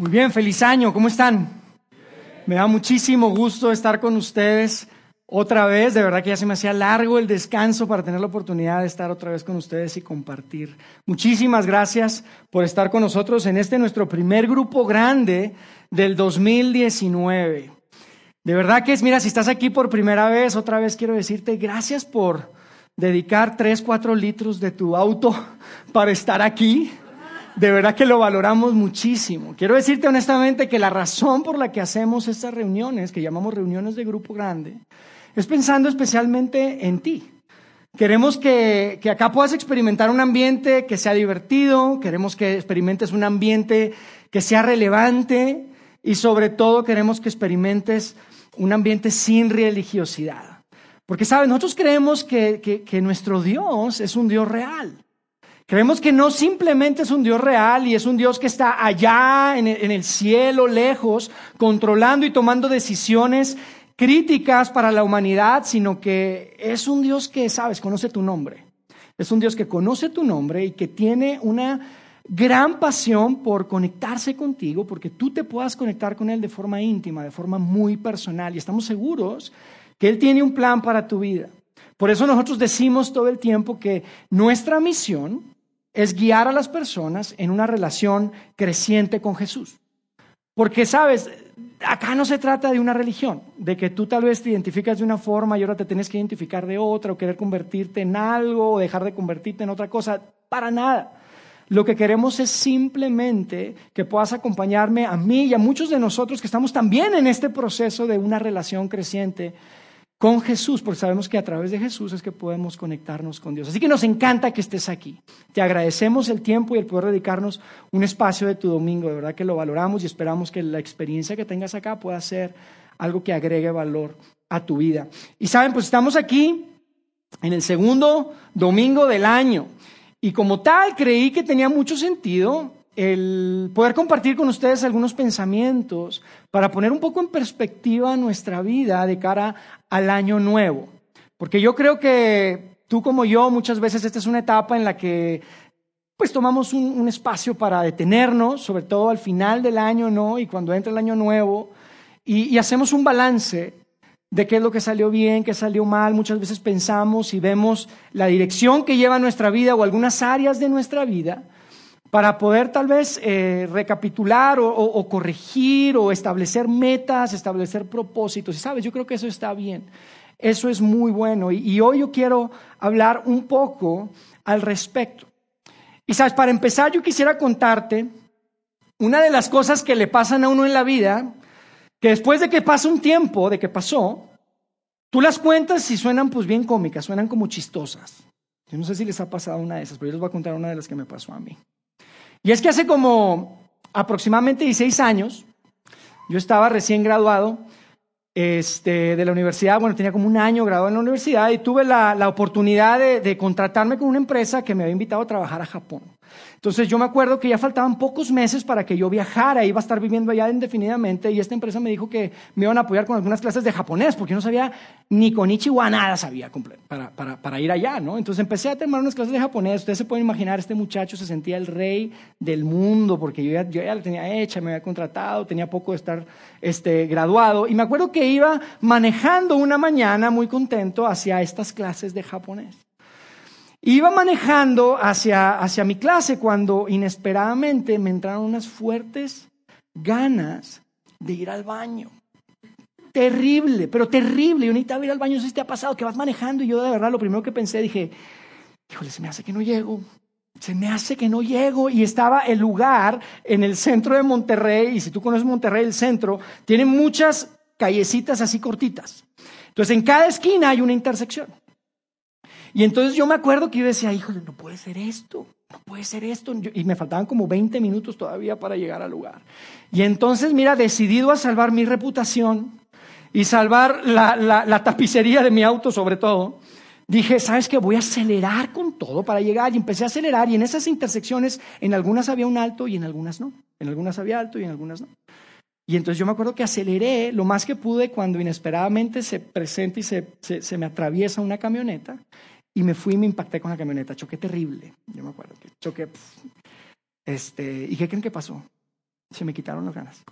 Muy bien, feliz año, ¿cómo están? Me da muchísimo gusto estar con ustedes otra vez, de verdad que ya se me hacía largo el descanso para tener la oportunidad de estar otra vez con ustedes y compartir. Muchísimas gracias por estar con nosotros en este nuestro primer grupo grande del 2019. De verdad que es, mira, si estás aquí por primera vez, otra vez quiero decirte gracias por dedicar tres, cuatro litros de tu auto para estar aquí. De verdad que lo valoramos muchísimo. Quiero decirte honestamente que la razón por la que hacemos estas reuniones, que llamamos reuniones de grupo grande, es pensando especialmente en ti. Queremos que, que, acá puedas experimentar un ambiente que sea divertido, queremos que experimentes un ambiente que sea relevante y sobre todo queremos que experimentes un ambiente sin religiosidad. Porque, ¿sabes? Nosotros creemos que, que nuestro Dios es un Dios real. Creemos que no simplemente es un Dios real y es un Dios que está allá en el cielo, lejos, controlando y tomando decisiones críticas para la humanidad, sino que es un Dios que, sabes, conoce tu nombre. Es un Dios que conoce tu nombre y que tiene una gran pasión por conectarse contigo, porque tú te puedas conectar con Él de forma íntima, de forma muy personal. Y estamos seguros que Él tiene un plan para tu vida. Por eso nosotros decimos todo el tiempo que nuestra misión es guiar a las personas en una relación creciente con Jesús. Porque, sabes, acá no se trata de una religión, de que tú tal vez te identificas de una forma y ahora te tienes que identificar de otra, o querer convertirte en algo, o dejar de convertirte en otra cosa, para nada. Lo que queremos es simplemente que puedas acompañarme a mí y a muchos de nosotros que estamos también en este proceso de una relación creciente con Jesús, porque sabemos que a través de Jesús es que podemos conectarnos con Dios. Así que nos encanta que estés aquí. Te agradecemos el tiempo y el poder dedicarnos un espacio de tu domingo. De verdad que lo valoramos y esperamos que la experiencia que tengas acá pueda ser algo que agregue valor a tu vida. Y saben, pues estamos aquí en el segundo domingo del año. Y como tal, creí que tenía mucho sentido el poder compartir con ustedes algunos pensamientos para poner un poco en perspectiva nuestra vida de cara al año nuevo. Porque yo creo que tú como yo muchas veces esta es una etapa en la que pues tomamos un, espacio para detenernos, sobre todo al final del año, ¿no? Y cuando entra el año nuevo, y, hacemos un balance de qué es lo que salió bien, qué salió mal. Muchas veces pensamos y vemos la dirección que lleva nuestra vida o algunas áreas de nuestra vida para poder tal vez eh, recapitular o, corregir o establecer metas, establecer propósitos. Y sabes, yo creo que eso está bien. Eso es muy bueno. Y, hoy yo quiero hablar un poco al respecto. Y sabes, para empezar yo quisiera contarte una de las cosas que le pasan a uno en la vida, que después de que pasa un tiempo, de que pasó, tú las cuentas y suenan pues bien cómicas, suenan como chistosas. Yo no sé si les ha pasado una de esas, pero yo les voy a contar una de las que me pasó a mí. Y es que hace como aproximadamente 16 años, yo estaba recién graduado este, de la universidad, bueno, tenía como un año graduado en la universidad y tuve la, oportunidad de, contratarme con una empresa que me había invitado a trabajar a Japón. Entonces yo me acuerdo que ya faltaban pocos meses para que yo viajara, iba a estar viviendo allá indefinidamente y esta empresa me dijo que me iban a apoyar con algunas clases de japonés, porque yo no sabía ni con Ichiwa nada sabía para, para, para, ir allá, ¿no? Entonces empecé a tomar unas clases de japonés, ustedes se pueden imaginar, este muchacho se sentía el rey del mundo, porque yo ya, yo la tenía hecha, me había contratado, tenía poco de estar este, graduado, y me acuerdo que iba manejando una mañana muy contento hacia estas clases de japonés. Iba manejando hacia, hacia mi clase cuando inesperadamente me entraron unas fuertes ganas de ir al baño. Terrible, pero terrible. Yo necesitaba ir al baño, no sé si te ha pasado, que vas manejando y yo de verdad lo primero que pensé, dije, híjole, se me hace que no llego. Se me hace que no llego y estaba el lugar en el centro de Monterrey, y si tú conoces Monterrey, el centro, tiene muchas callecitas así cortitas. Entonces en cada esquina hay una intersección. Y entonces yo me acuerdo que yo decía, híjole, no puede ser esto, no puede ser esto. Y me faltaban como 20 minutos todavía para llegar al lugar. Y entonces, mira, decidido a salvar mi reputación y salvar la, tapicería de mi auto sobre todo, dije, ¿sabes qué? Voy a acelerar con todo para llegar. Y empecé a acelerar y en esas intersecciones, en algunas había un alto y en algunas no. En algunas había alto y en algunas no. Y entonces yo me acuerdo que aceleré lo más que pude cuando inesperadamente se presenta y se, se me atraviesa una camioneta. Y me fui y me impacté con la camioneta. Choqué terrible. Yo me acuerdo que choqué. Este, ¿Y qué creen que pasó? Se me quitaron las ganas.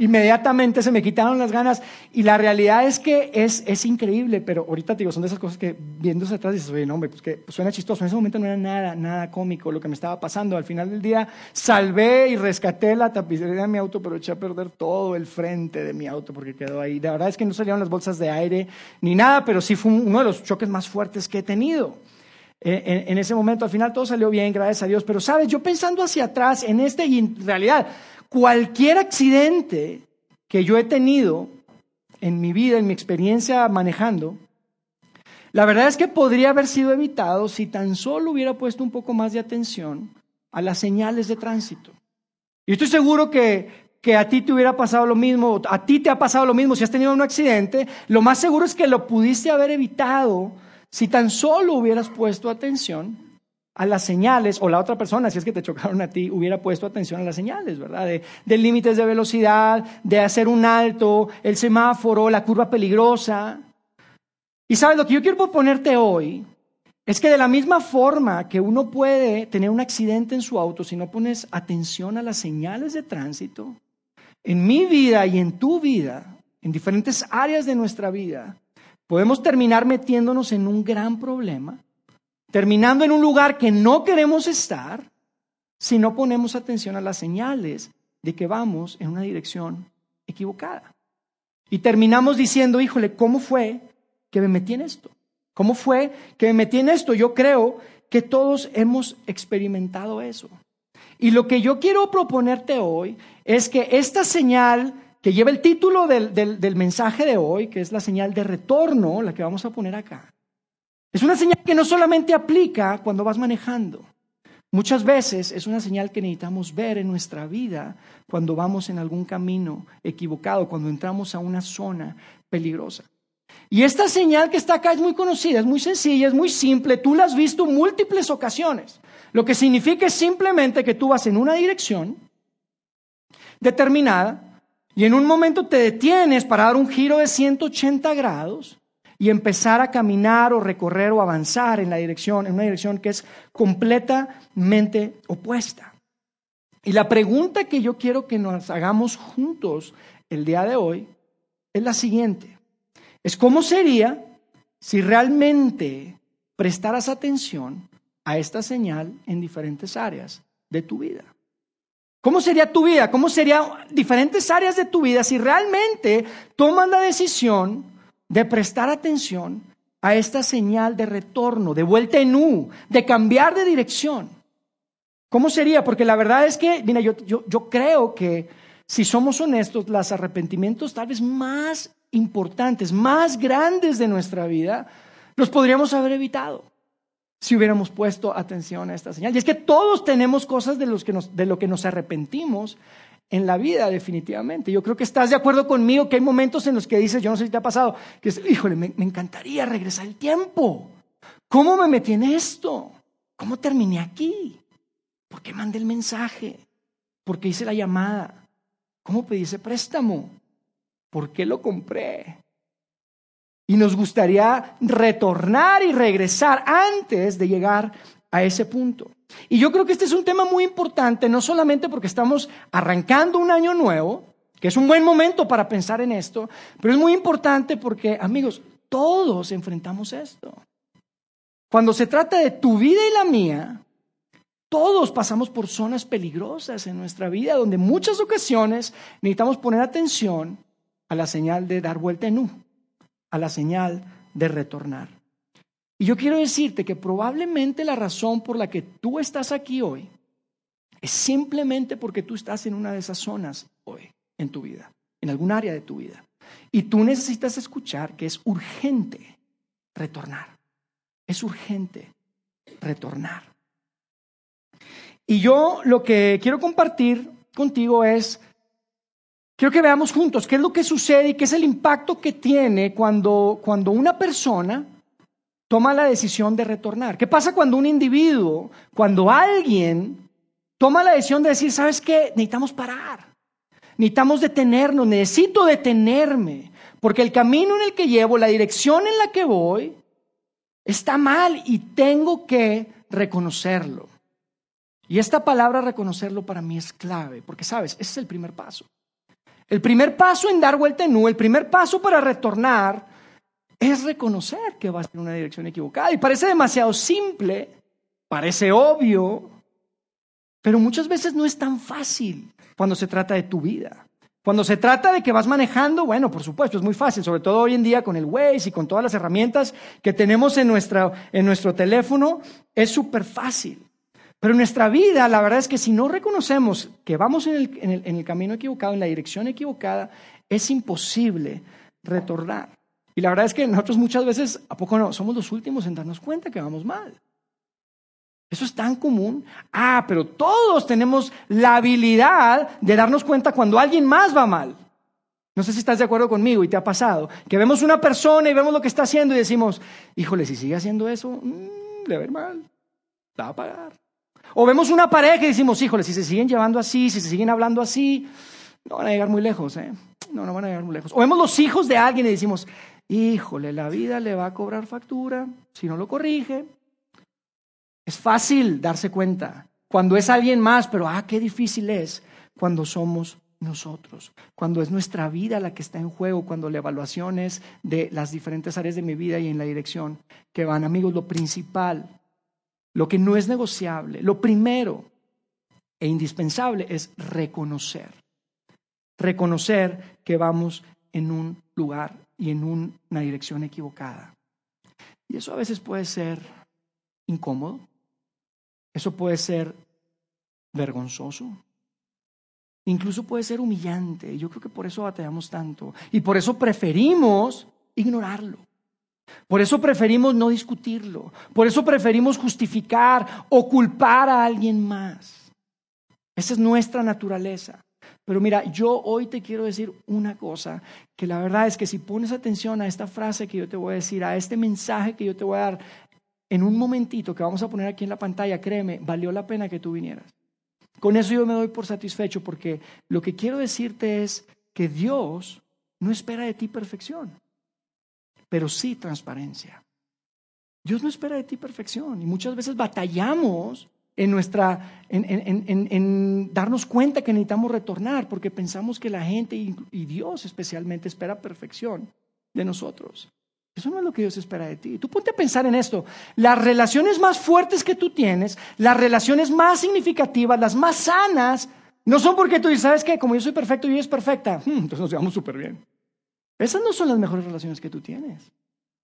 Inmediatamente se me quitaron las ganas y la realidad es que es, es increíble, pero ahorita te digo, son de esas cosas que viéndose atrás dices, oye, no, hombre, pues que suena chistoso. En ese momento no era nada, nada cómico lo que me estaba pasando. Al final del día salvé y rescaté la tapicería de mi auto, pero eché a perder todo el frente de mi auto porque quedó ahí. De verdad es que no salieron las bolsas de aire ni nada, pero sí fue uno de los choques más fuertes que he tenido. En, en, ese momento, al final todo salió bien, gracias a Dios. Pero, ¿sabes? Yo pensando hacia atrás en este, y en realidad, cualquier accidente que yo he tenido en mi vida, en mi experiencia manejando, la verdad es que podría haber sido evitado si tan solo hubiera puesto un poco más de atención a las señales de tránsito. Y estoy seguro que, que a ti te hubiera pasado lo mismo, a ti te ha pasado lo mismo si has tenido un accidente, lo más seguro es que lo pudiste haber evitado si tan solo hubieras puesto atención a las señales, o la otra persona, si es que te chocaron a ti, hubiera puesto atención a las señales, ¿verdad? De, límites de velocidad, de hacer un alto, el semáforo, la curva peligrosa. Y sabes, lo que yo quiero proponerte hoy es que de la misma forma que uno puede tener un accidente en su auto si no pones atención a las señales de tránsito, en mi vida y en tu vida, en diferentes áreas de nuestra vida, podemos terminar metiéndonos en un gran problema terminando en un lugar que no queremos estar si no ponemos atención a las señales de que vamos en una dirección equivocada. Y terminamos diciendo, híjole, ¿cómo fue que me metí en esto? ¿Cómo fue que me metí en esto? Yo creo que todos hemos experimentado eso. Y lo que yo quiero proponerte hoy es que esta señal que lleva el título del, del mensaje de hoy, que es la señal de retorno, la que vamos a poner acá, es una señal que no solamente aplica cuando vas manejando. Muchas veces es una señal que necesitamos ver en nuestra vida cuando vamos en algún camino equivocado, cuando entramos a una zona peligrosa. Y esta señal que está acá es muy conocida, es muy sencilla, es muy simple, tú la has visto múltiples ocasiones. Lo que significa es simplemente que tú vas en una dirección determinada y en un momento te detienes para dar un giro de 180 grados y empezar a caminar o recorrer o avanzar en la dirección, en una dirección que es completamente opuesta. Y la pregunta que yo quiero que nos hagamos juntos el día de hoy es la siguiente. Es cómo sería si realmente prestaras atención a esta señal en diferentes áreas de tu vida. ¿Cómo sería tu vida? ¿Cómo serían diferentes áreas de tu vida si realmente tomas la decisión de prestar atención a esta señal de retorno, de vuelta en U, de cambiar de dirección. ¿Cómo sería? Porque la verdad es que, mira, yo, yo, creo que si somos honestos, los arrepentimientos tal vez más importantes, más grandes de nuestra vida, los podríamos haber evitado si hubiéramos puesto atención a esta señal. Y es que todos tenemos cosas de, los que nos, de lo que nos arrepentimos en la vida, definitivamente. Yo creo que estás de acuerdo conmigo que hay momentos en los que dices, yo no sé si te ha pasado, que es, híjole, me, me encantaría regresar el tiempo. ¿Cómo me metí en esto? ¿Cómo terminé aquí? ¿Por qué mandé el mensaje? ¿Por qué hice la llamada? ¿Cómo pedí ese préstamo? ¿Por qué lo compré? Y nos gustaría retornar y regresar antes de llegar a ese punto. Y yo creo que este es un tema muy importante, no solamente porque estamos arrancando un año nuevo, que es un buen momento para pensar en esto, pero es muy importante porque, amigos, todos enfrentamos esto. Cuando se trata de tu vida y la mía, todos pasamos por zonas peligrosas en nuestra vida, donde muchas ocasiones necesitamos poner atención a la señal de dar vuelta en U, a la señal de retornar. Y yo quiero decirte que probablemente la razón por la que tú estás aquí hoy es simplemente porque tú estás en una de esas zonas hoy en tu vida, en algún área de tu vida. Y tú necesitas escuchar que es urgente retornar. Es urgente retornar. Y yo lo que quiero compartir contigo es, quiero que veamos juntos qué es lo que sucede y qué es el impacto que tiene cuando, cuando una persona toma la decisión de retornar. ¿Qué pasa cuando un individuo, cuando alguien toma la decisión de decir, ¿sabes qué? Necesitamos parar. Necesitamos detenernos, necesito detenerme, porque el camino en el que llevo, la dirección en la que voy, está mal y tengo que reconocerlo. Y esta palabra reconocerlo para mí es clave, porque sabes, ese es el primer paso. El primer paso en dar vuelta en U, el primer paso para retornar, es reconocer que vas en una dirección equivocada. Y parece demasiado simple, parece obvio, pero muchas veces no es tan fácil cuando se trata de tu vida. Cuando se trata de que vas manejando, bueno, por supuesto, es muy fácil, sobre todo hoy en día con el Waze y con todas las herramientas que tenemos en, en nuestro teléfono, es súper fácil. Pero en nuestra vida, la verdad es que si no reconocemos que vamos en el, en el camino equivocado, en la dirección equivocada, es imposible retornar. Y la verdad es que nosotros muchas veces, ¿a poco no? Somos los últimos en darnos cuenta que vamos mal. Eso es tan común. Ah, pero todos tenemos la habilidad de darnos cuenta cuando alguien más va mal. No sé si estás de acuerdo conmigo y te ha pasado. Que vemos una persona y vemos lo que está haciendo y decimos, híjole, si sigue haciendo eso, mm, le va a ir mal. La va a pagar. O vemos una pareja y decimos, híjole, si se siguen llevando así, si se siguen hablando así, no van a llegar muy lejos, ¿eh? No, no van a llegar muy lejos. O vemos los hijos de alguien y decimos, híjole, la vida le va a cobrar factura si no lo corrige. Es fácil darse cuenta cuando es alguien más, pero ah, qué difícil es cuando somos nosotros, cuando es nuestra vida la que está en juego, cuando la evaluación es de las diferentes áreas de mi vida y en la dirección que van. Amigos, lo principal, lo que no es negociable, lo primero e indispensable es reconocer. Reconocer que vamos en un lugar y en una dirección equivocada. Y eso a veces puede ser incómodo, eso puede ser vergonzoso. Incluso puede ser humillante. Yo creo que por eso batallamos tanto. Y por eso preferimos ignorarlo. Por eso preferimos no discutirlo. Por eso preferimos justificar o culpar a alguien más. Esa es nuestra naturaleza. Pero mira, yo hoy te quiero decir una cosa, que la verdad es que si pones atención a esta frase que yo te voy a decir, a este mensaje que yo te voy a dar, en un momentito que vamos a poner aquí en la pantalla, créeme, valió la pena que tú vinieras. Con eso yo me doy por satisfecho porque lo que quiero decirte es que Dios no espera de ti perfección, pero sí transparencia. Dios no espera de ti perfección y muchas veces batallamos en nuestra en, darnos cuenta que necesitamos retornar porque pensamos que la gente y Dios especialmente espera perfección de nosotros. Eso no es lo que Dios espera de ti. Tú ponte a pensar en esto. Las relaciones más fuertes que tú tienes, las relaciones más significativas, las más sanas, no son porque tú dices, ¿sabes qué? Como yo soy perfecto y ella es perfecta, hmm, entonces nos llevamos súper bien. Esas no son las mejores relaciones que tú tienes.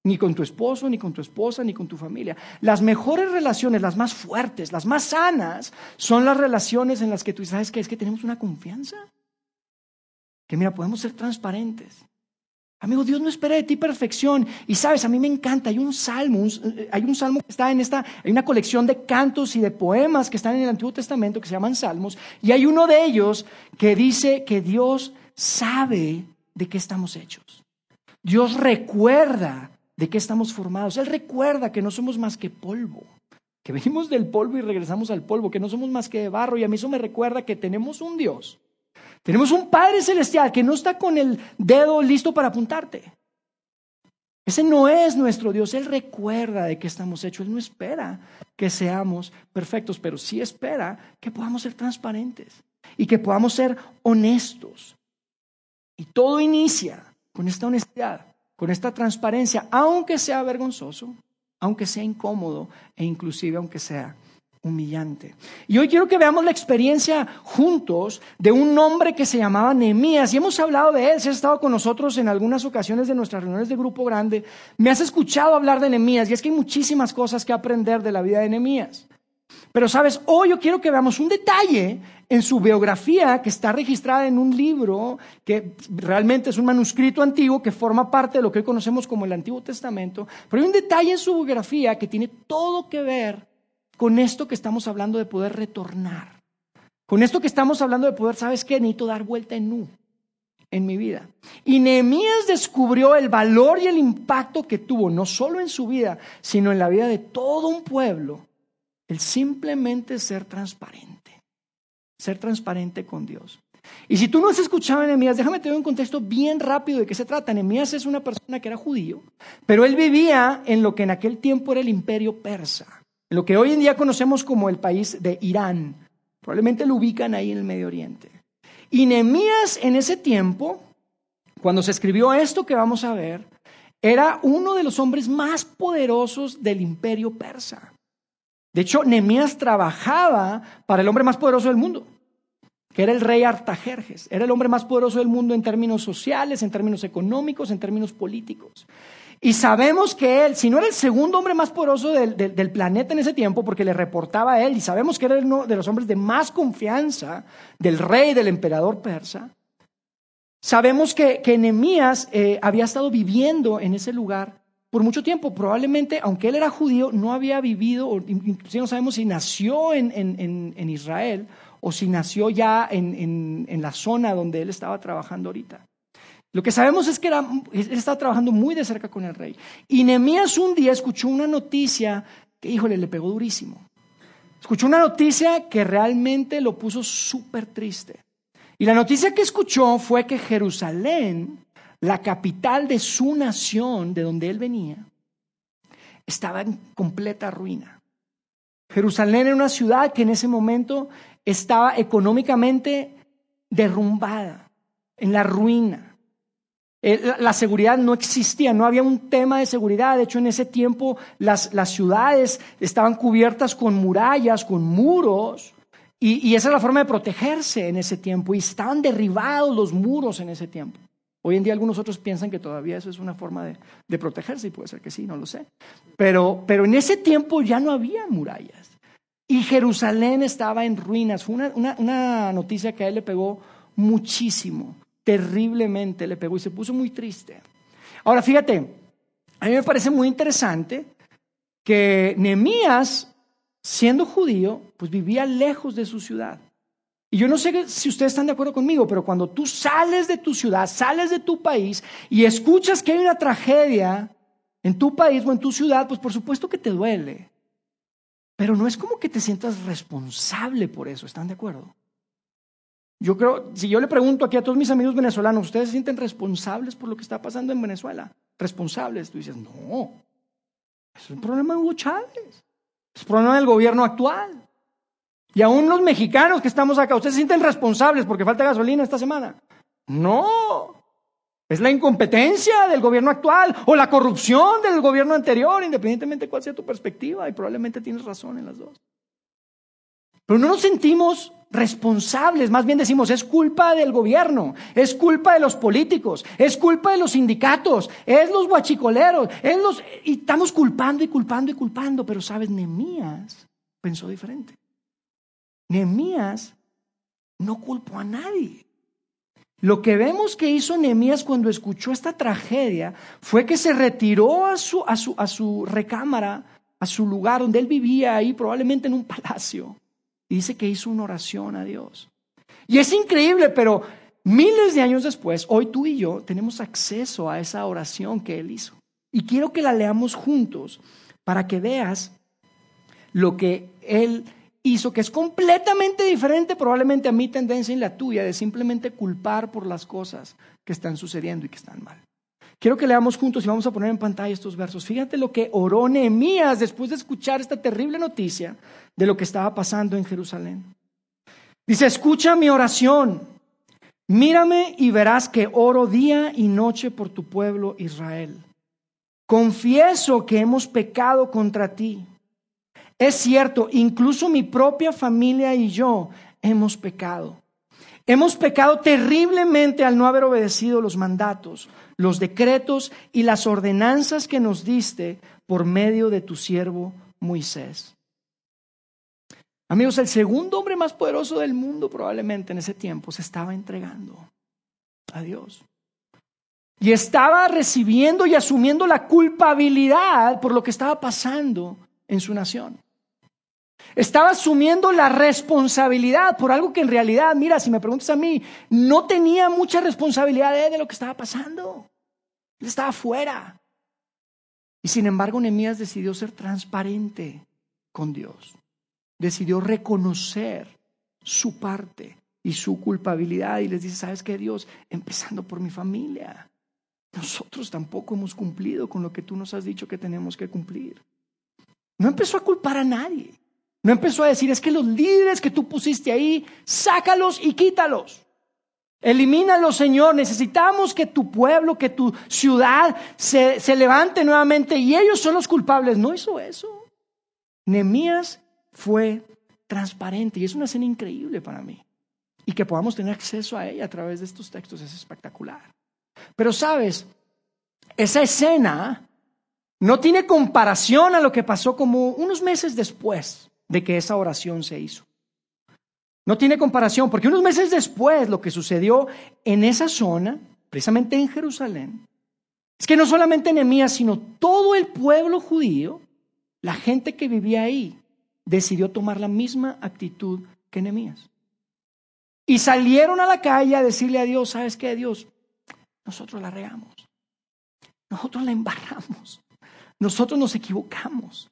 Ni con tu esposo, ni con tu esposa, ni con tu familia. Las mejores relaciones, las más fuertes, las más sanas, son las relaciones en las que tú sabes que es que tenemos una confianza. Que mira, podemos ser transparentes. Amigo, Dios no espera de ti perfección. Y sabes, a mí me encanta, hay un salmo, eh, hay un salmo que está en esta, hay una colección de cantos y de poemas que están en el Antiguo Testamento que se llaman salmos. Y hay uno de ellos que dice que Dios sabe de qué estamos hechos. Dios recuerda de qué estamos formados. Él recuerda que no somos más que polvo, que venimos del polvo y regresamos al polvo, que no somos más que barro. Y a mí eso me recuerda que tenemos un Dios tenemos un Padre Celestial que no está con el dedo listo para apuntarte. Ese no es nuestro Dios. Él recuerda de qué estamos hechos. Él no espera que seamos perfectos, pero sí espera que podamos ser transparentes y que podamos ser honestos. Y todo inicia con esta honestidad, con esta transparencia, aunque sea vergonzoso, aunque sea incómodo e inclusive aunque sea humillante. Y hoy quiero que veamos la experiencia juntos de un hombre que se llamaba Nehemías. Y hemos hablado de él, si has estado con nosotros en algunas ocasiones de nuestras reuniones de grupo grande, me has escuchado hablar de Nehemías y es que hay muchísimas cosas que aprender de la vida de Nehemías. Pero sabes, hoy yo quiero que veamos un detalle en su biografía que está registrada en un libro que realmente es un manuscrito antiguo que forma parte de lo que hoy conocemos como el Antiguo Testamento. Pero hay un detalle en su biografía que tiene todo que ver con esto que estamos hablando de poder retornar. Con esto que estamos hablando de poder, ¿sabes qué? Necesito dar vuelta en nu en mi vida. Y Nehemías descubrió el valor y el impacto que tuvo, no solo en su vida, sino en la vida de todo un pueblo, el simplemente ser transparente, ser transparente con Dios. Y si tú no has escuchado a Nehemías, déjame te doy un contexto bien rápido de qué se trata. Nehemías es una persona que era judío, pero él vivía en lo que en aquel tiempo era el imperio persa. en lo que hoy en día conocemos como el país de Irán. Probablemente lo ubican ahí en el Medio Oriente. Y Nehemías en ese tiempo, cuando se escribió esto que vamos a ver, era uno de los hombres más poderosos del imperio persa. De hecho, Nehemías trabajaba para el hombre más poderoso del mundo, que era el rey Artajerjes. Era el hombre más poderoso del mundo en términos sociales, en términos económicos, en términos políticos. Y sabemos que él, si no era el segundo hombre más poderoso del, planeta en ese tiempo, porque le reportaba a él, y sabemos que era uno de los hombres de más confianza del rey, del emperador persa, sabemos que, que eh, había estado viviendo en ese lugar por mucho tiempo. Probablemente, aunque él era judío, no había vivido, o inclusive no sabemos si nació en, en Israel o si nació ya en la zona donde él estaba trabajando ahorita. Lo que sabemos es que era, él estaba trabajando muy de cerca con el rey. Y Nehemías un día escuchó una noticia que, híjole, le pegó durísimo. Escuchó una noticia que realmente lo puso súper triste. Y la noticia que escuchó fue que Jerusalén, la capital de su nación, de donde él venía, estaba en completa ruina. Jerusalén era una ciudad que en ese momento estaba económicamente derrumbada, en la ruina. Eh, la seguridad no existía, no había un tema de seguridad. De hecho, en ese tiempo las, ciudades estaban cubiertas con murallas, con muros, y, esa es la forma de protegerse en ese tiempo. Y estaban derribados los muros en ese tiempo. Hoy en día algunos otros piensan que todavía eso es una forma de, protegerse, y puede ser que sí, no lo sé. Pero, pero, en ese tiempo ya no había murallas. Y Jerusalén estaba en ruinas. Fue una, una noticia que a él le pegó muchísimo terriblemente le pegó y se puso muy triste. Ahora fíjate, a mí me parece muy interesante que Nehemías, siendo judío, pues vivía lejos de su ciudad. Y yo no sé si ustedes están de acuerdo conmigo, pero cuando tú sales de tu ciudad, sales de tu país y escuchas que hay una tragedia en tu país o en tu ciudad, pues por supuesto que te duele. Pero no es como que te sientas responsable por eso, ¿están de acuerdo? Yo creo, si yo le pregunto aquí a todos mis amigos venezolanos, ¿ustedes se sienten responsables por lo que está pasando en Venezuela? Responsables. Tú dices, no, es un problema de Hugo Chávez, es un problema del gobierno actual. Y aún los mexicanos que estamos acá, ¿ustedes se sienten responsables porque falta gasolina esta semana? No, es la incompetencia del gobierno actual o la corrupción del gobierno anterior, independientemente de cuál sea tu perspectiva, y probablemente tienes razón en las dos. Pero no nos sentimos responsables, más bien decimos, es culpa del gobierno, es culpa de los políticos, es culpa de los sindicatos, es los guachicoleros, es los... Y estamos culpando y culpando y culpando, pero sabes, Nemías pensó diferente. Nemías no culpó a nadie. Lo que vemos que hizo Nemías cuando escuchó esta tragedia fue que se retiró a su, a su, a su recámara, a su lugar donde él vivía ahí, probablemente en un palacio y dice que hizo una oración a Dios. Y es increíble, pero miles de años después, hoy tú y yo tenemos acceso a esa oración que Él hizo. Y quiero que la leamos juntos para que veas lo que Él hizo, que es completamente diferente probablemente a mi tendencia y la tuya de simplemente culpar por las cosas que están sucediendo y que están mal. Quiero que leamos juntos y vamos a poner en pantalla estos versos. Fíjate lo que oró Nehemías después de escuchar esta terrible noticia de lo que estaba pasando en Jerusalén. Dice, escucha mi oración, mírame y verás que oro día y noche por tu pueblo Israel. Confieso que hemos pecado contra ti. Es cierto, incluso mi propia familia y yo hemos pecado. Hemos pecado terriblemente al no haber obedecido los mandatos, los decretos y las ordenanzas que nos diste por medio de tu siervo Moisés. Amigos, el segundo hombre más poderoso del mundo probablemente en ese tiempo se estaba entregando a Dios. Y estaba recibiendo y asumiendo la culpabilidad por lo que estaba pasando en su nación. Estaba asumiendo la responsabilidad por algo que en realidad, mira, si me preguntas a mí, no tenía mucha responsabilidad de lo que estaba pasando. Él estaba fuera. Y sin embargo, Nehemías decidió ser transparente con Dios. Decidió reconocer su parte y su culpabilidad y les dice, ¿sabes qué, Dios? Empezando por mi familia. Nosotros tampoco hemos cumplido con lo que tú nos has dicho que tenemos que cumplir. No empezó a culpar a nadie. No empezó a decir, es que los líderes que tú pusiste ahí, sácalos y quítalos. Elimínalos, Señor. Necesitamos que tu pueblo, que tu ciudad se, se levante nuevamente y ellos son los culpables. No hizo eso. Nehemías fue transparente y es una escena increíble para mí. Y que podamos tener acceso a ella a través de estos textos es espectacular. Pero sabes, esa escena no tiene comparación a lo que pasó como unos meses después de que esa oración se hizo. No tiene comparación, porque unos meses después lo que sucedió en esa zona, precisamente en Jerusalén, es que no solamente Nehemías, sino todo el pueblo judío, la gente que vivía ahí, decidió tomar la misma actitud que Nehemías. Y salieron a la calle a decirle a Dios, ¿sabes qué, Dios? Nosotros la regamos. Nosotros la embarramos. Nosotros nos equivocamos.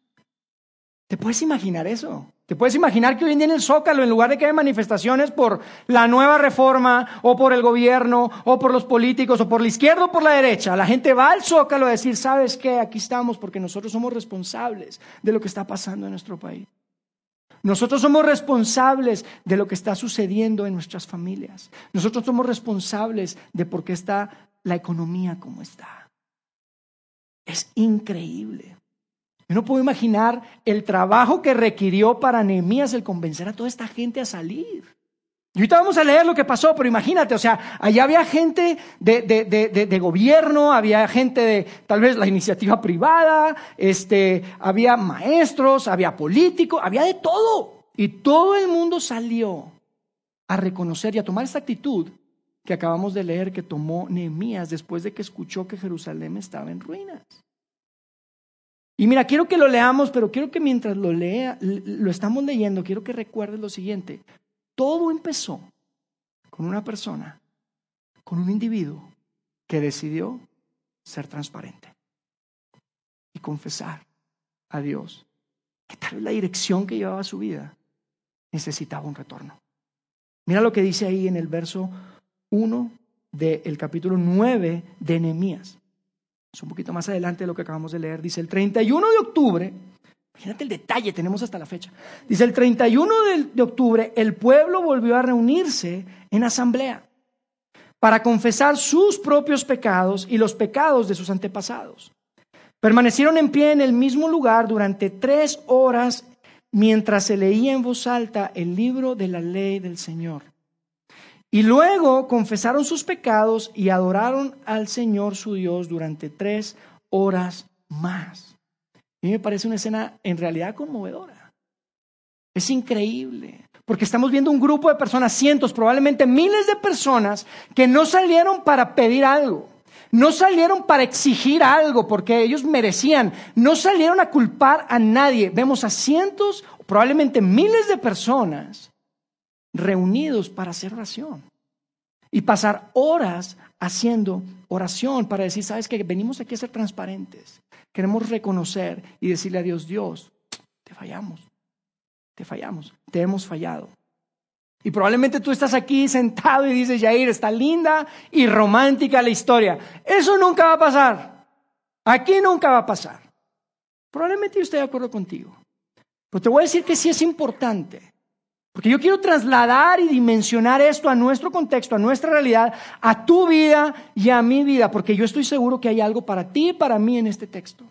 ¿Te puedes imaginar eso? ¿Te puedes imaginar que hoy en día en el Zócalo, en lugar de que haya manifestaciones por la nueva reforma, o por el gobierno, o por los políticos, o por la izquierda o por la derecha, la gente va al Zócalo a decir, ¿sabes qué? Aquí estamos porque nosotros somos responsables de lo que está pasando en nuestro país. Nosotros somos responsables de lo que está sucediendo en nuestras familias. Nosotros somos responsables de por qué está la economía como está. Es increíble. Yo no puedo imaginar el trabajo que requirió para Nehemías el convencer a toda esta gente a salir. Y ahorita vamos a leer lo que pasó, pero imagínate, o sea, allá había gente de, de, gobierno, había gente de tal vez la iniciativa privada, este, había maestros, había políticos, había de todo. Y todo el mundo salió a reconocer y a tomar esta actitud que acabamos de leer que tomó Nehemías después de que escuchó que Jerusalén estaba en ruinas. Y mira, quiero que lo leamos, pero quiero que mientras lo lea, lo estamos leyendo, quiero que recuerdes lo siguiente. Todo empezó con una persona, con un individuo que decidió ser transparente y confesar a Dios que tal vez la dirección que llevaba su vida necesitaba un retorno. Mira lo que dice ahí en el verso 1 del capítulo 9 de Nehemías un poquito más adelante de lo que acabamos de leer. Dice el 31 de octubre, imagínate el detalle, tenemos hasta la fecha. Dice el 31 de octubre, el pueblo volvió a reunirse en asamblea para confesar sus propios pecados y los pecados de sus antepasados. Permanecieron en pie en el mismo lugar durante tres horas mientras se leía en voz alta el libro de la ley del Señor. Y luego confesaron sus pecados y adoraron al Señor su Dios durante tres horas más. A mí me parece una escena en realidad conmovedora. Es increíble, porque estamos viendo un grupo de personas, cientos, probablemente miles de personas, que no salieron para pedir algo. No salieron para exigir algo porque ellos merecían. No salieron a culpar a nadie. Vemos a cientos, probablemente miles de personas reunidos para hacer oración y pasar horas haciendo oración para decir, sabes que venimos aquí a ser transparentes. Queremos reconocer y decirle a Dios, Dios, te fallamos, te fallamos, te hemos fallado. Y probablemente tú estás aquí sentado y dices, Jair, está linda y romántica la historia. Eso nunca va a pasar. Aquí nunca va a pasar. Probablemente yo estoy de acuerdo contigo. Pero te voy a decir que sí es importante porque yo quiero trasladar y dimensionar esto a nuestro contexto, a nuestra realidad, a tu vida y a mi vida, porque yo estoy seguro que hay algo para ti y para mí en este texto.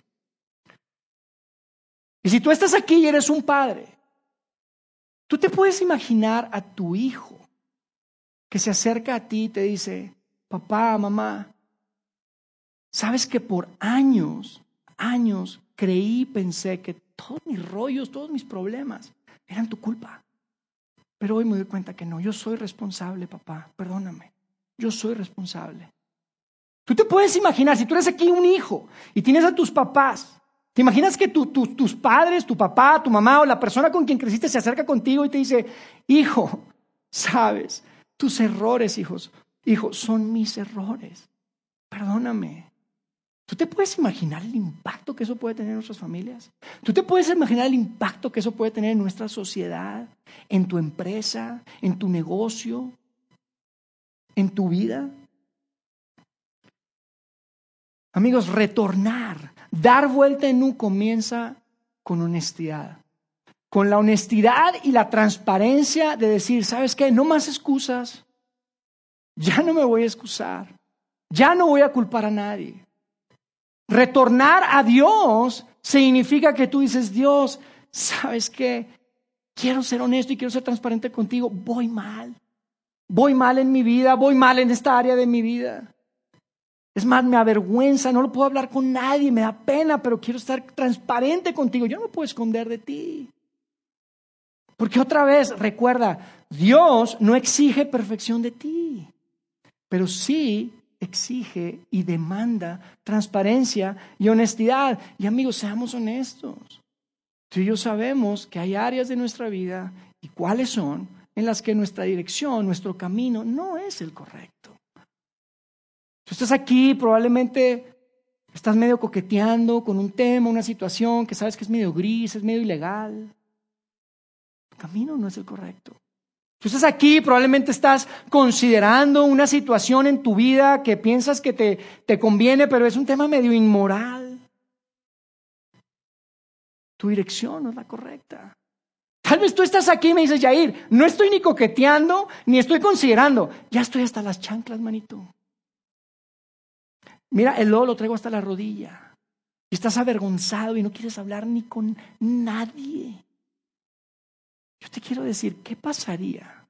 Y si tú estás aquí y eres un padre, tú te puedes imaginar a tu hijo que se acerca a ti y te dice, papá, mamá, sabes que por años, años creí pensé que todos mis rollos, todos mis problemas eran tu culpa. Pero hoy me doy cuenta que no, yo soy responsable, papá, perdóname, yo soy responsable. Tú te puedes imaginar, si tú eres aquí un hijo y tienes a tus papás, ¿te imaginas que tus padres, tu papá, tu mamá o la persona con quien creciste se acerca contigo y te dice, hijo, sabes, tus errores, hijos, hijo, son mis errores, perdóname. ¿Tú te puedes imaginar el impacto que eso puede tener en nuestras familias? ¿Tú te puedes imaginar el impacto que eso puede tener en nuestra sociedad, en tu empresa, en tu negocio, en tu vida? Amigos, retornar, dar vuelta en un comienza con honestidad. Con la honestidad y la transparencia de decir, ¿sabes qué? No más excusas. Ya no me voy a excusar. Ya no voy a culpar a nadie. Retornar a Dios significa que tú dices, Dios, ¿sabes qué? Quiero ser honesto y quiero ser transparente contigo. Voy mal. Voy mal en mi vida, voy mal en esta área de mi vida. Es más, me avergüenza, no lo puedo hablar con nadie, me da pena, pero quiero estar transparente contigo. Yo no puedo esconder de ti. Porque otra vez, recuerda, Dios no exige perfección de ti, pero sí exige y demanda transparencia y honestidad. Y amigos, seamos honestos. Tú y yo sabemos que hay áreas de nuestra vida y cuáles son en las que nuestra dirección, nuestro camino no es el correcto. Tú estás aquí, probablemente estás medio coqueteando con un tema, una situación que sabes que es medio gris, es medio ilegal. Tu camino no es el correcto. Tú estás aquí, probablemente estás considerando una situación en tu vida que piensas que te, te conviene, pero es un tema medio inmoral. Tu dirección no es la correcta. Tal vez tú estás aquí y me dices, Yair, no estoy ni coqueteando, ni estoy considerando. Ya estoy hasta las chanclas, manito. Mira, el lodo lo traigo hasta la rodilla. Y estás avergonzado y no quieres hablar ni con nadie. Yo te quiero decir, ¿qué pasaría?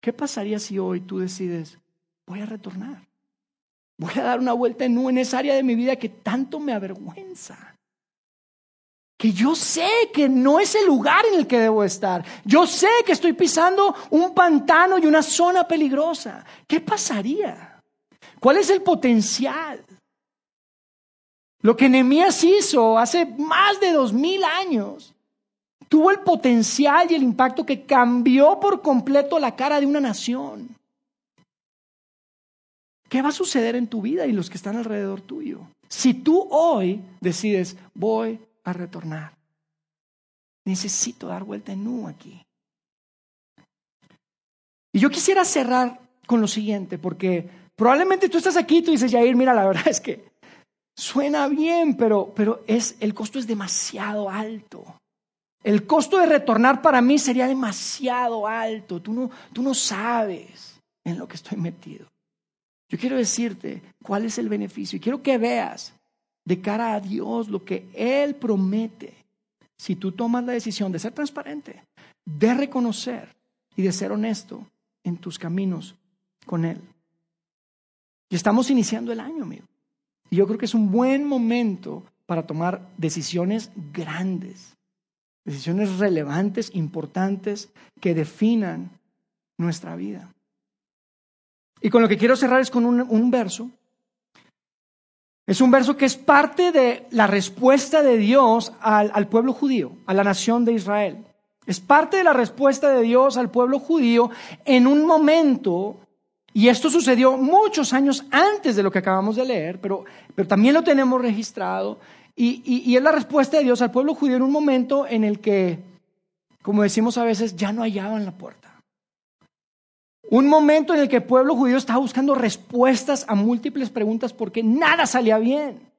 ¿Qué pasaría si hoy tú decides, voy a retornar? Voy a dar una vuelta en en esa área de mi vida que tanto me avergüenza. Que yo sé que no es el lugar en el que debo estar. Yo sé que estoy pisando un pantano y una zona peligrosa. ¿Qué pasaría? ¿Cuál es el potencial? Lo que Nehemías hizo hace más de dos mil años tuvo el potencial y el impacto que cambió por completo la cara de una nación. ¿Qué va a suceder en tu vida y los que están alrededor tuyo? Si tú hoy decides, voy a retornar. Necesito dar vuelta en U aquí. Y yo quisiera cerrar con lo siguiente, porque Probablemente tú estás aquí y tú dices, Jair, mira, la verdad es que suena bien, pero, pero es, el costo es demasiado alto. El costo de retornar para mí sería demasiado alto. Tú no, tú no sabes en lo que estoy metido. Yo quiero decirte cuál es el beneficio y quiero que veas de cara a Dios lo que Él promete si tú tomas la decisión de ser transparente, de reconocer y de ser honesto en tus caminos con Él. Y estamos iniciando el año, amigo. Y yo creo que es un buen momento para tomar decisiones grandes, decisiones relevantes, importantes, que definan nuestra vida. Y con lo que quiero cerrar es con un, verso. Es un verso que es parte de la respuesta de Dios al, al pueblo judío, a la nación de Israel. Es parte de la respuesta de Dios al pueblo judío en un momento y esto sucedió muchos años antes de lo que acabamos de leer, pero, pero también lo tenemos registrado. Y, es la respuesta de Dios al pueblo judío en un momento en el que, como decimos a veces, ya no hallaban la puerta. Un momento en el que el pueblo judío estaba buscando respuestas a múltiples preguntas porque nada salía bien.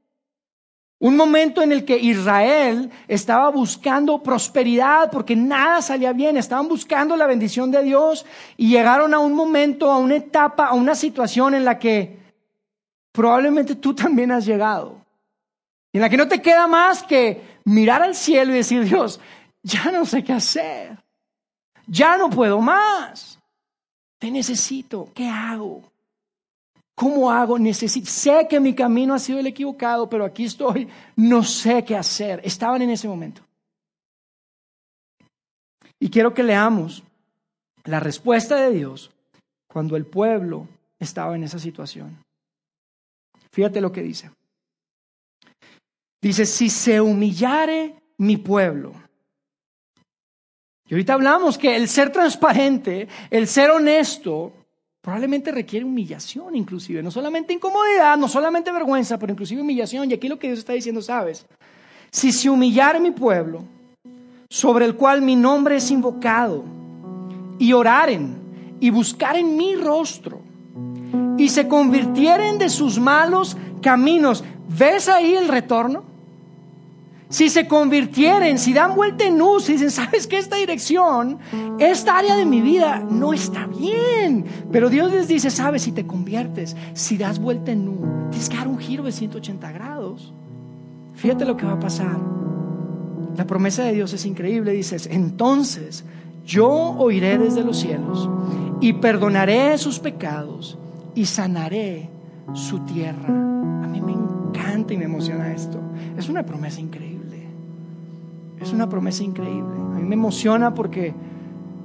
Un momento en el que Israel estaba buscando prosperidad porque nada salía bien, estaban buscando la bendición de Dios y llegaron a un momento, a una etapa, a una situación en la que probablemente tú también has llegado. En la que no te queda más que mirar al cielo y decir, Dios, ya no sé qué hacer, ya no puedo más, te necesito, ¿qué hago? ¿Cómo hago? Necesito, sé que mi camino ha sido el equivocado, pero aquí estoy, no sé qué hacer. Estaban en ese momento. Y quiero que leamos la respuesta de Dios cuando el pueblo estaba en esa situación. Fíjate lo que dice. Dice, si se humillare mi pueblo. Y ahorita hablamos que el ser transparente, el ser honesto, probablemente requiere humillación inclusive, no solamente incomodidad, no solamente vergüenza, pero inclusive humillación. Y aquí lo que Dios está diciendo, sabes, si se humillare mi pueblo, sobre el cual mi nombre es invocado, y oraren y buscaren mi rostro, y se convirtieren de sus malos caminos, ¿ves ahí el retorno? Si se convirtieren, si dan vuelta en U, si dicen, sabes que esta dirección, esta área de mi vida no está bien. Pero Dios les dice, sabes, si te conviertes, si das vuelta en U, tienes que dar un giro de 180 grados. Fíjate lo que va a pasar. La promesa de Dios es increíble. Dices, entonces yo oiré desde los cielos y perdonaré sus pecados y sanaré su tierra. A mí me encanta y me emociona esto. Es una promesa increíble. Es una promesa increíble. A mí me emociona porque,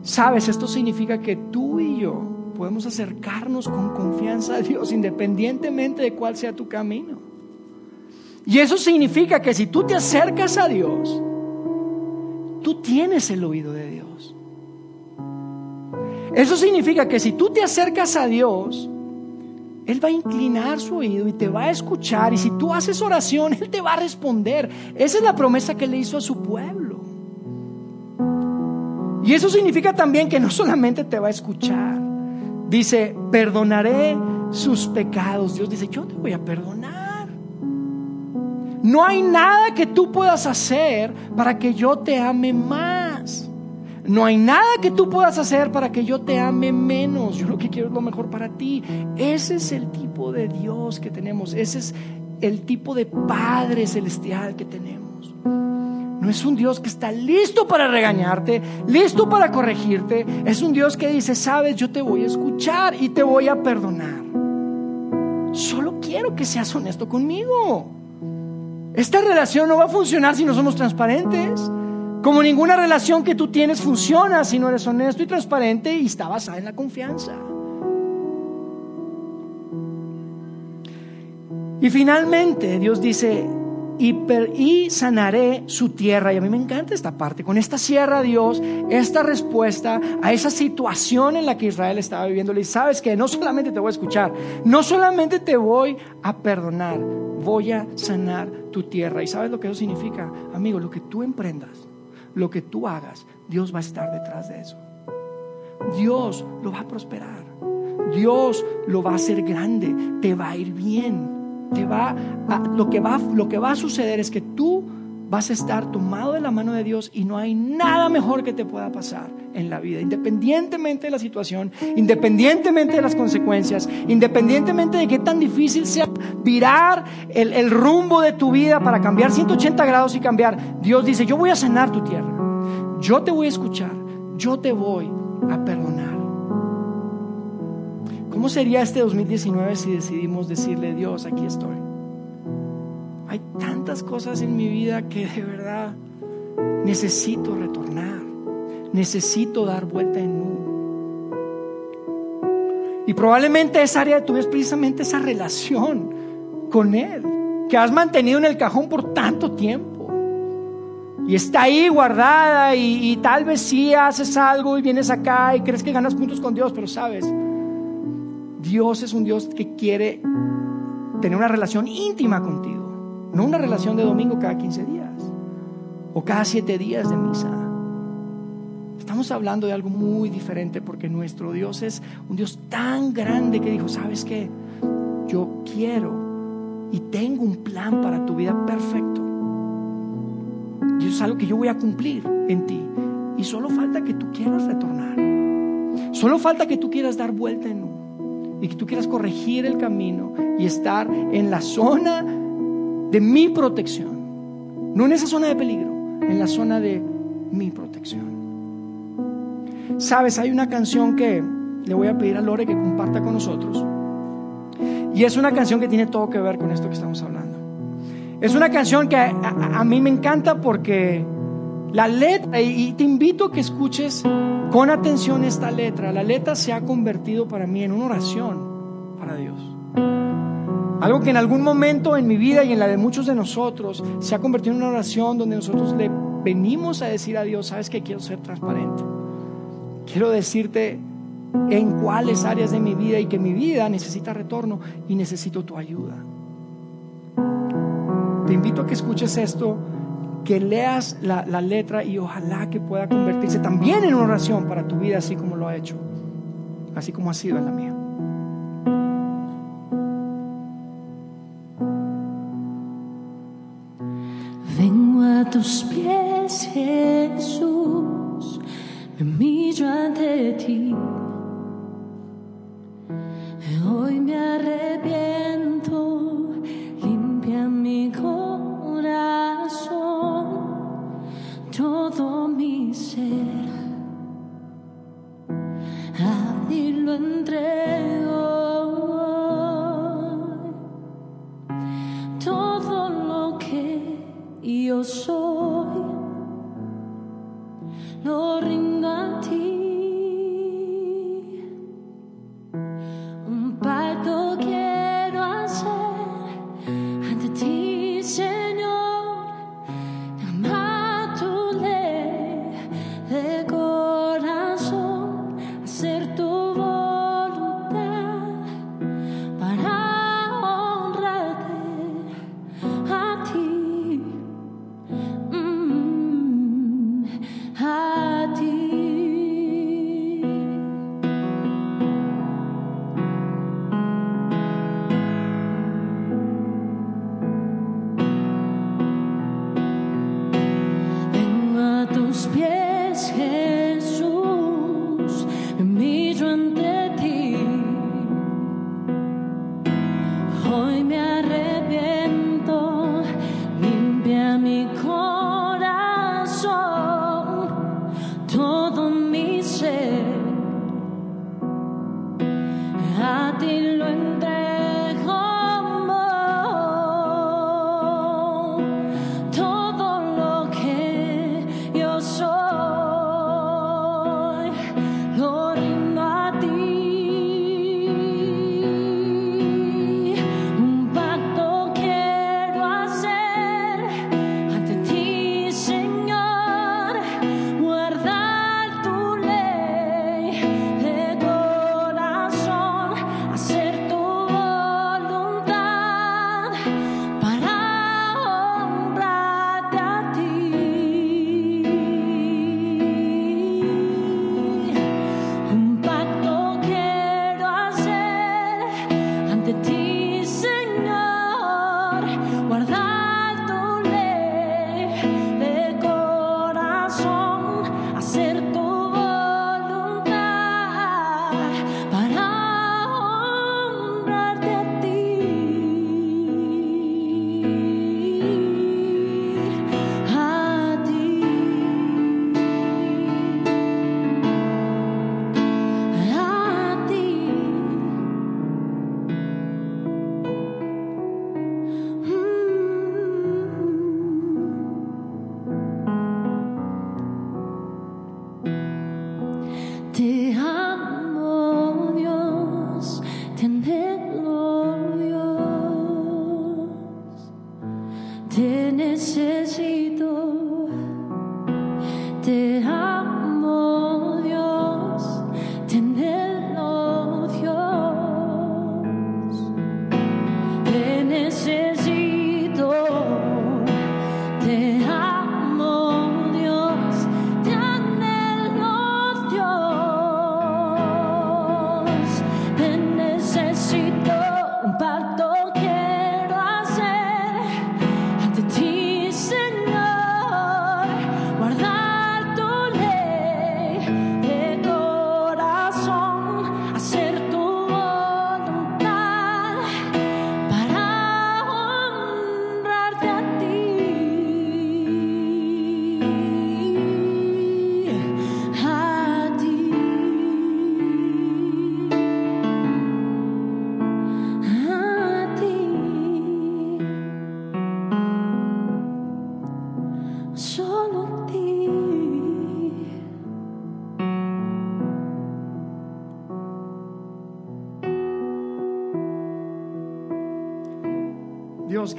sabes, esto significa que tú y yo podemos acercarnos con confianza a Dios independientemente de cuál sea tu camino. Y eso significa que si tú te acercas a Dios, tú tienes el oído de Dios. Eso significa que si tú te acercas a Dios, Él va a inclinar su oído y te va a escuchar. Y si tú haces oración, Él te va a responder. Esa es la promesa que le hizo a su pueblo. Y eso significa también que no solamente te va a escuchar. Dice, perdonaré sus pecados. Dios dice, yo te voy a perdonar. No hay nada que tú puedas hacer para que yo te ame más. No hay nada que tú puedas hacer para que yo te ame menos. Yo lo que quiero es lo mejor para ti. Ese es el tipo de Dios que tenemos. Ese es el tipo de Padre celestial que tenemos. No es un Dios que está listo para regañarte, listo para corregirte. Es un Dios que dice, sabes, yo te voy a escuchar y te voy a perdonar. Solo quiero que seas honesto conmigo. Esta relación no va a funcionar si no somos transparentes. Como ninguna relación que tú tienes funciona si no eres honesto y transparente y está basada en la confianza. Y finalmente Dios dice, y, sanaré su tierra. Y a mí me encanta esta parte. Con esta sierra Dios, esta respuesta a esa situación en la que Israel estaba viviendo. Y sabes que no solamente te voy a escuchar, no solamente te voy a perdonar, voy a sanar tu tierra. ¿Y sabes lo que eso significa? Amigo, lo que tú emprendas lo que tú hagas, Dios va a estar detrás de eso. Dios lo va a prosperar. Dios lo va a hacer grande. Te va a ir bien. Te va lo, que va, lo que va a suceder es que tú vas a estar tomado de la mano de Dios y no hay nada mejor que te pueda pasar en la vida, independientemente de la situación, independientemente de las consecuencias, independientemente de qué tan difícil sea virar el, rumbo de tu vida para cambiar 180 grados y cambiar. Dios dice, yo voy a sanar tu tierra, yo te voy a escuchar, yo te voy a perdonar. ¿Cómo sería este 2019 si decidimos decirle, Dios, aquí estoy? Hay tantas cosas en mi vida que de verdad necesito retornar, necesito dar vuelta en U. Y probablemente esa área de tu vida es precisamente esa relación con Él, que has mantenido en el cajón por tanto tiempo. Y está ahí guardada y, y tal vez sí haces algo y vienes acá y crees que ganas puntos con Dios, pero sabes, Dios es un Dios que quiere tener una relación íntima contigo. No una relación de domingo cada 15 días o cada 7 días de misa. Estamos hablando de algo muy diferente porque nuestro Dios es un Dios tan grande que dijo, ¿sabes qué? Yo quiero y tengo un plan para tu vida perfecto. Y eso es algo que yo voy a cumplir en ti. Y solo falta que tú quieras retornar. Solo falta que tú quieras dar vuelta en uno. Y que tú quieras corregir el camino y estar en la zona de mi protección. No en esa zona de peligro, en la zona de mi protección. Sabes, hay una canción que le voy a pedir a Lore que comparta con nosotros. Y es una canción que tiene todo que ver con esto que estamos hablando. Es una canción que a, mí me encanta porque la letra, y te invito a que escuches con atención esta letra, la letra se ha convertido para mí en una oración para Dios. Algo que en algún momento en mi vida y en la de muchos de nosotros se ha convertido en una oración donde nosotros le venimos a decir a Dios, sabes que quiero ser transparente. Quiero decirte en cuáles áreas de mi vida y que mi vida necesita retorno y necesito tu ayuda. Te invito a que escuches esto, que leas la, letra y ojalá que pueda convertirse también en una oración para tu vida así como lo ha hecho, así como ha sido en la mía. 13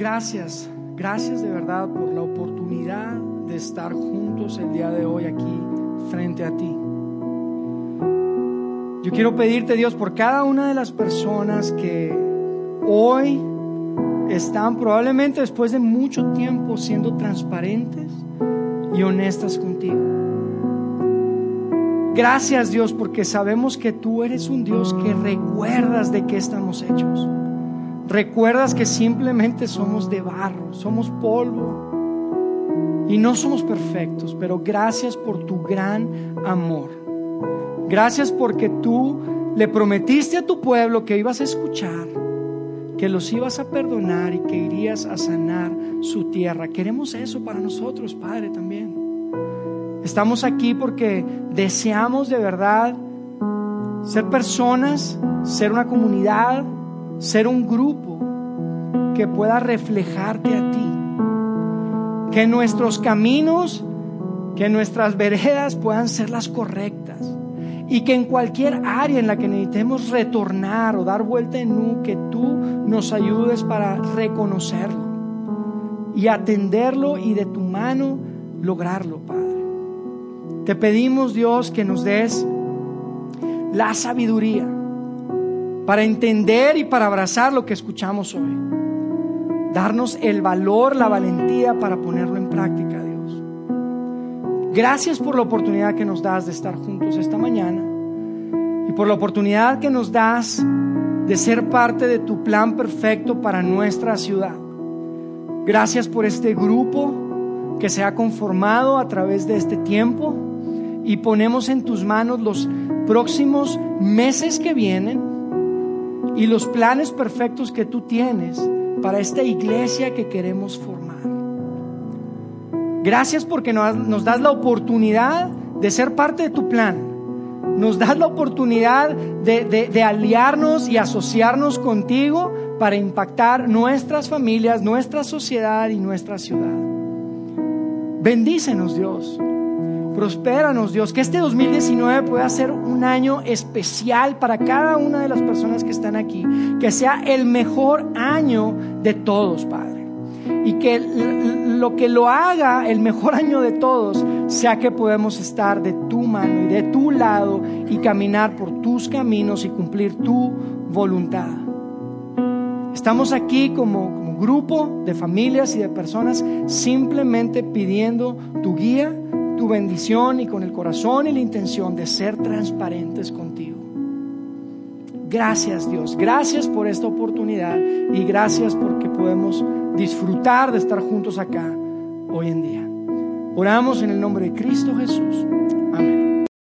gracias, gracias de verdad por la oportunidad de estar juntos el día de hoy aquí frente a ti. Yo quiero pedirte, Dios, por cada una de las personas que hoy están probablemente después de mucho tiempo siendo transparentes y honestas contigo. Gracias Dios porque sabemos que tú eres un Dios que recuerdas de qué estamos hechos. Recuerdas que simplemente somos de barro, somos polvo y no somos perfectos, pero gracias por tu gran amor. Gracias porque tú le prometiste a tu pueblo que ibas a escuchar, que los ibas a perdonar y que irías a sanar su tierra. Queremos eso para nosotros, Padre, también. Estamos aquí porque deseamos de verdad ser personas, ser una comunidad ser un grupo que pueda reflejarte a ti. Que nuestros caminos, que nuestras veredas puedan ser las correctas. Y que en cualquier área en la que necesitemos retornar o dar vuelta en U, que tú nos ayudes para reconocerlo y atenderlo y de tu mano lograrlo, Padre. Te pedimos, Dios, que nos des la sabiduría para entender y para abrazar lo que escuchamos hoy. Darnos el valor, la valentía para ponerlo en práctica, Dios. Gracias por la oportunidad que nos das de estar juntos esta mañana y por la oportunidad que nos das de ser parte de tu plan perfecto para nuestra ciudad. Gracias por este grupo que se ha conformado a través de este tiempo y ponemos en tus manos los próximos meses que vienen y los planes perfectos que tú tienes para esta iglesia que queremos formar. Gracias porque nos das la oportunidad de ser parte de tu plan. Nos das la oportunidad de, de, de aliarnos y asociarnos contigo para impactar nuestras familias, nuestra sociedad y nuestra ciudad. Bendícenos Dios. Prospéranos, Dios, que este 2019 pueda ser un año especial para cada una de las personas que están aquí, que sea el mejor año de todos, Padre. Y que lo que lo haga el mejor año de todos sea que podemos estar de tu mano y de tu lado y caminar por tus caminos y cumplir tu voluntad. Estamos aquí como, como grupo de familias y de personas simplemente pidiendo tu guía tu bendición y con el corazón y la intención de ser transparentes contigo. Gracias Dios, gracias por esta oportunidad y gracias porque podemos disfrutar de estar juntos acá hoy en día. Oramos en el nombre de Cristo Jesús.